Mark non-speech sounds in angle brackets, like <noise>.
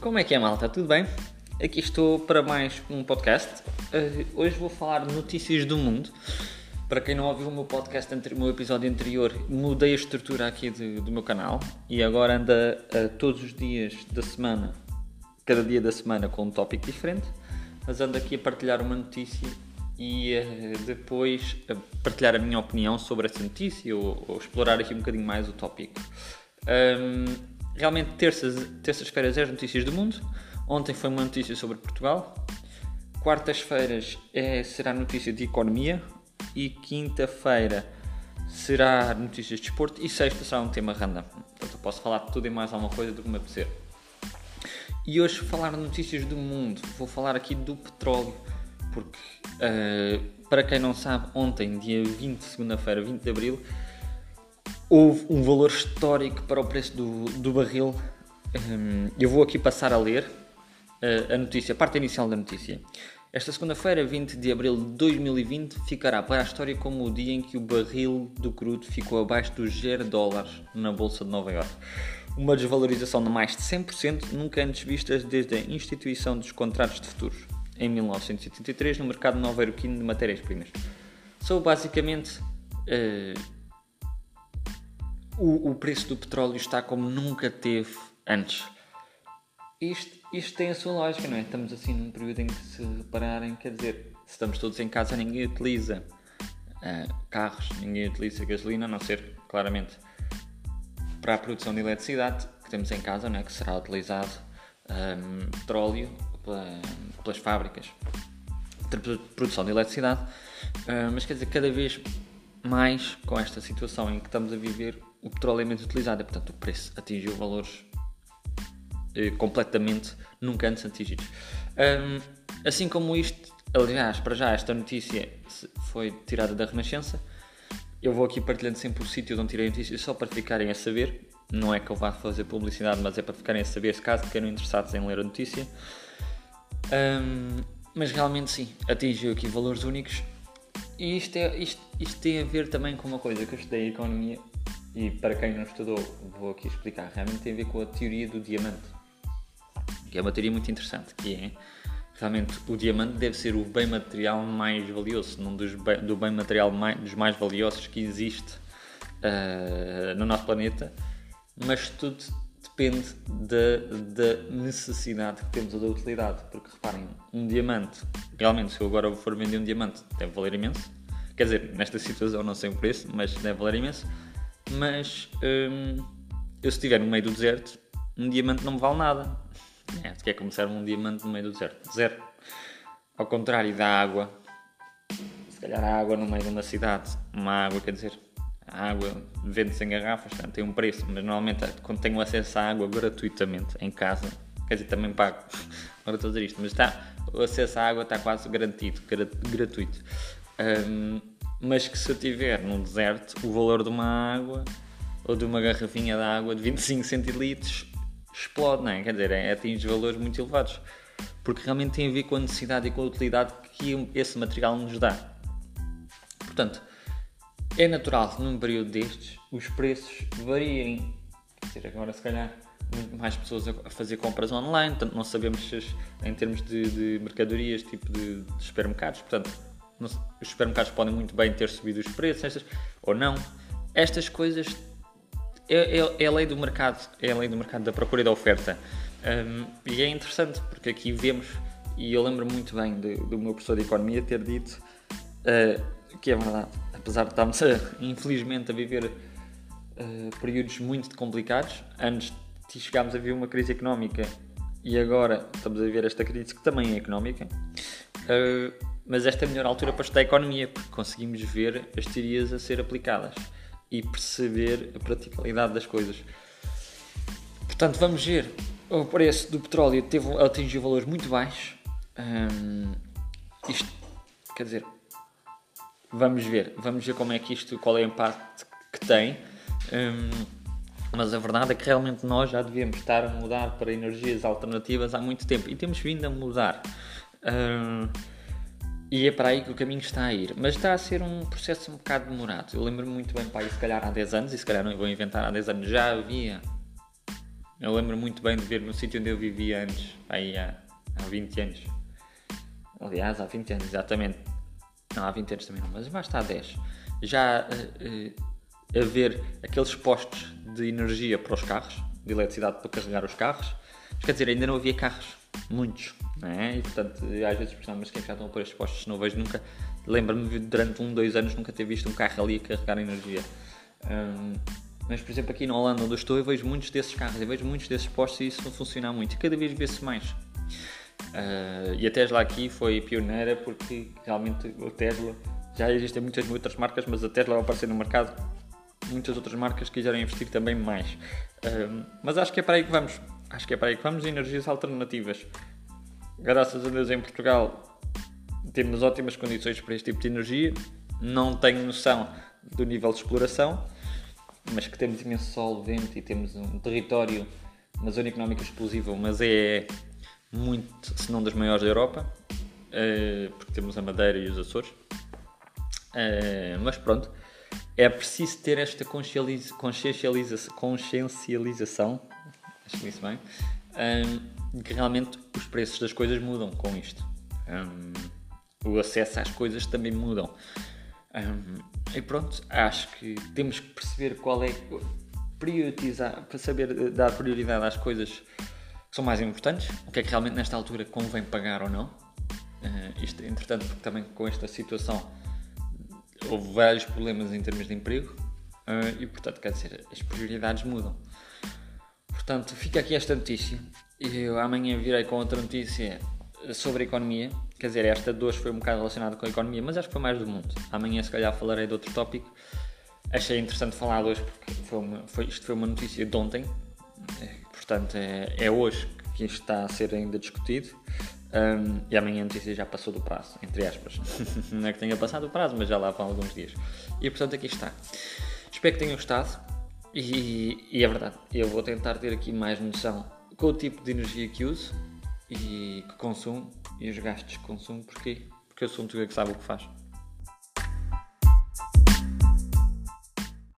Como é que é, malta? Tudo bem? Aqui estou para mais um podcast. Uh, hoje vou falar notícias do mundo. Para quem não ouviu o meu podcast, o meu episódio anterior, mudei a estrutura aqui de, do meu canal e agora anda uh, todos os dias da semana, cada dia da semana com um tópico diferente, mas ando aqui a partilhar uma notícia e uh, depois a partilhar a minha opinião sobre essa notícia ou, ou explorar aqui um bocadinho mais o tópico. Um, realmente terças, terças-feiras é as notícias do mundo. Ontem foi uma notícia sobre Portugal. Quartas-feiras é, será notícia de economia. E quinta-feira será notícias de esporte. E sexta será um tema random. Portanto, eu posso falar de tudo e mais alguma coisa do que me apetecer. E hoje falar de notícias do mundo. Vou falar aqui do petróleo. Porque, uh, para quem não sabe, ontem, dia 20, segunda-feira, 20 de abril, houve um valor histórico para o preço do, do barril. Eu vou aqui passar a ler uh, a notícia, a parte inicial da notícia. Esta segunda-feira, 20 de abril de 2020, ficará para a história como o dia em que o barril do crudo ficou abaixo dos 0 dólares na Bolsa de Nova York. Uma desvalorização de mais de 100%, nunca antes vistas desde a instituição dos contratos de futuros, em 1983, no mercado nova-iorquino de matérias-primas. Sou basicamente. Uh, o, o preço do petróleo está como nunca teve antes. Isto, isto tem a sua lógica, não é? Estamos assim num período em que, se repararem, quer dizer, se estamos todos em casa, ninguém utiliza uh, carros, ninguém utiliza gasolina, a não ser, claramente, para a produção de eletricidade que temos em casa, não é? que será utilizado um, ehm, petróleo pela, pelas fábricas de produção de eletricidade. Uh, mas quer dizer, cada vez mais com esta situação em que estamos a viver, o petróleo é menos utilizado, portanto o preço atingiu valores eh, completamente nunca antes atingidos. Um, assim como isto, aliás, para já esta notícia foi tirada da Renascença, eu vou aqui partilhando sempre o sítio de onde tirei a notícia só para ficarem a saber. Não é que eu vá fazer publicidade, mas é para ficarem a saber se caso queiram interessados em ler a notícia. Um, mas realmente sim, atingiu aqui valores únicos. E isto, é, isto, isto tem a ver também com uma coisa que eu estudei economia e para quem não estudou, vou aqui explicar. Realmente tem a ver com a teoria do diamante, que é uma teoria muito interessante, que é realmente o diamante deve ser o bem material mais valioso, um dos bem, do bem material mais, dos mais valiosos que existe uh, no nosso planeta, mas tudo depende da, da necessidade que temos ou da utilidade, porque reparem, um diamante, realmente se eu agora for vender um diamante, deve valer imenso, quer dizer, nesta situação não sei o preço, mas deve valer imenso, mas hum, eu se estiver no meio do deserto, um diamante não me vale nada. É, que é como ser um diamante no meio do deserto. Zero. Ao contrário da água, se calhar a água no meio de uma cidade, uma água, quer dizer, a água vende-se em garrafas, tem um preço, mas normalmente quando tenho acesso à água gratuitamente em casa, quer dizer, também pago, <laughs> agora estou a dizer isto, mas está, o acesso à água está quase garantido, gratuito. Um, mas que se eu tiver num deserto, o valor de uma água ou de uma garrafinha de água de 25 centilitros explode, não é? Quer dizer, é, atinge valores muito elevados. Porque realmente tem a ver com a necessidade e com a utilidade que esse material nos dá. Portanto, é natural que num período destes os preços variem. Quer dizer, agora se calhar mais pessoas a fazer compras online, portanto não sabemos se em termos de, de mercadorias, tipo de, de supermercados, portanto os supermercados podem muito bem ter subido os preços, estas, ou não. Estas coisas é, é, é, a lei do mercado, é a lei do mercado da procura e da oferta. Um, e é interessante porque aqui vemos, e eu lembro muito bem de, do meu professor de economia ter dito uh, que é verdade, apesar de estarmos infelizmente a viver uh, períodos muito complicados, antes de chegarmos a ver uma crise económica e agora estamos a viver esta crise que também é económica. Uh, mas esta é a melhor altura para estudar economia, porque conseguimos ver as teorias a ser aplicadas e perceber a praticalidade das coisas. Portanto, vamos ver. O preço do petróleo teve, atingiu valores muito baixos. Hum, isto, quer dizer, vamos ver. Vamos ver como é que isto, qual é o impacto que tem. Hum, mas a verdade é que realmente nós já devíamos estar a mudar para energias alternativas há muito tempo e temos vindo a mudar. E é para aí que o caminho está a ir. Mas está a ser um processo um bocado demorado. Eu lembro-me muito bem, pai, se calhar há 10 anos, e se calhar não vou inventar, há 10 anos já havia Eu lembro muito bem de ver no sítio onde eu vivia antes, aí há, há 20 anos. Aliás, há 20 anos, exatamente. Não, há 20 anos também não, mas está há 10. Já uh, uh, a ver aqueles postos de energia para os carros, de eletricidade para carregar os carros. Mas, quer dizer, ainda não havia carros, muitos, é? E portanto, às vezes pensamos, mas quem já estão a pôr estes postos, não vejo nunca. Lembro-me durante um, dois anos nunca ter visto um carro ali a carregar energia. Um, mas, por exemplo, aqui na Holanda, onde eu estou, eu vejo muitos desses carros, eu vejo muitos desses postos e isso não funciona muito. E cada vez vê-se mais. Uh, e a Tesla aqui foi pioneira porque realmente a Tesla já existem muitas outras marcas, mas a Tesla vai aparecer no mercado. Muitas outras marcas quiseram investir também mais. Uh, mas acho que é para aí que vamos. Acho que é para aí que vamos. Energias alternativas. Graças a Deus em Portugal temos ótimas condições para este tipo de energia. Não tenho noção do nível de exploração mas que temos imenso sol, vento e temos um território na zona económica exclusiva, mas é muito, se não das maiores da Europa, uh, porque temos a Madeira e os Açores. Uh, mas pronto, é preciso ter esta consciencializa consciencialização, acho disse bem, um, que realmente os preços das coisas mudam com isto. Um, o acesso às coisas também mudam. Um, e pronto, acho que temos que perceber qual é. priorizar, para saber eh, dar prioridade às coisas que são mais importantes, o que é que realmente nesta altura convém pagar ou não. Uh, isto, entretanto, porque também com esta situação houve vários problemas em termos de emprego uh, e, portanto, quer dizer, as prioridades mudam. Portanto, fica aqui esta notícia. Eu amanhã virei com outra notícia sobre a economia. Quer dizer, esta de hoje foi um bocado relacionada com a economia, mas acho que foi mais do mundo. Amanhã, se calhar, falarei de outro tópico. Achei interessante falar de hoje porque foi uma, foi, isto foi uma notícia de ontem. É, portanto, é, é, hoje que isto está a ser ainda discutido. Um, e amanhã a notícia já passou do prazo, entre aspas. <laughs> Não é que tenha passado o prazo, mas já lá vão alguns dias. E portanto, aqui está. Espero que tenham gostado. E, e é verdade, eu vou tentar ter aqui mais noção com o tipo de energia que uso e que consumo e os gastos que consumo, porquê? Porque eu sou um que sabe o que faz.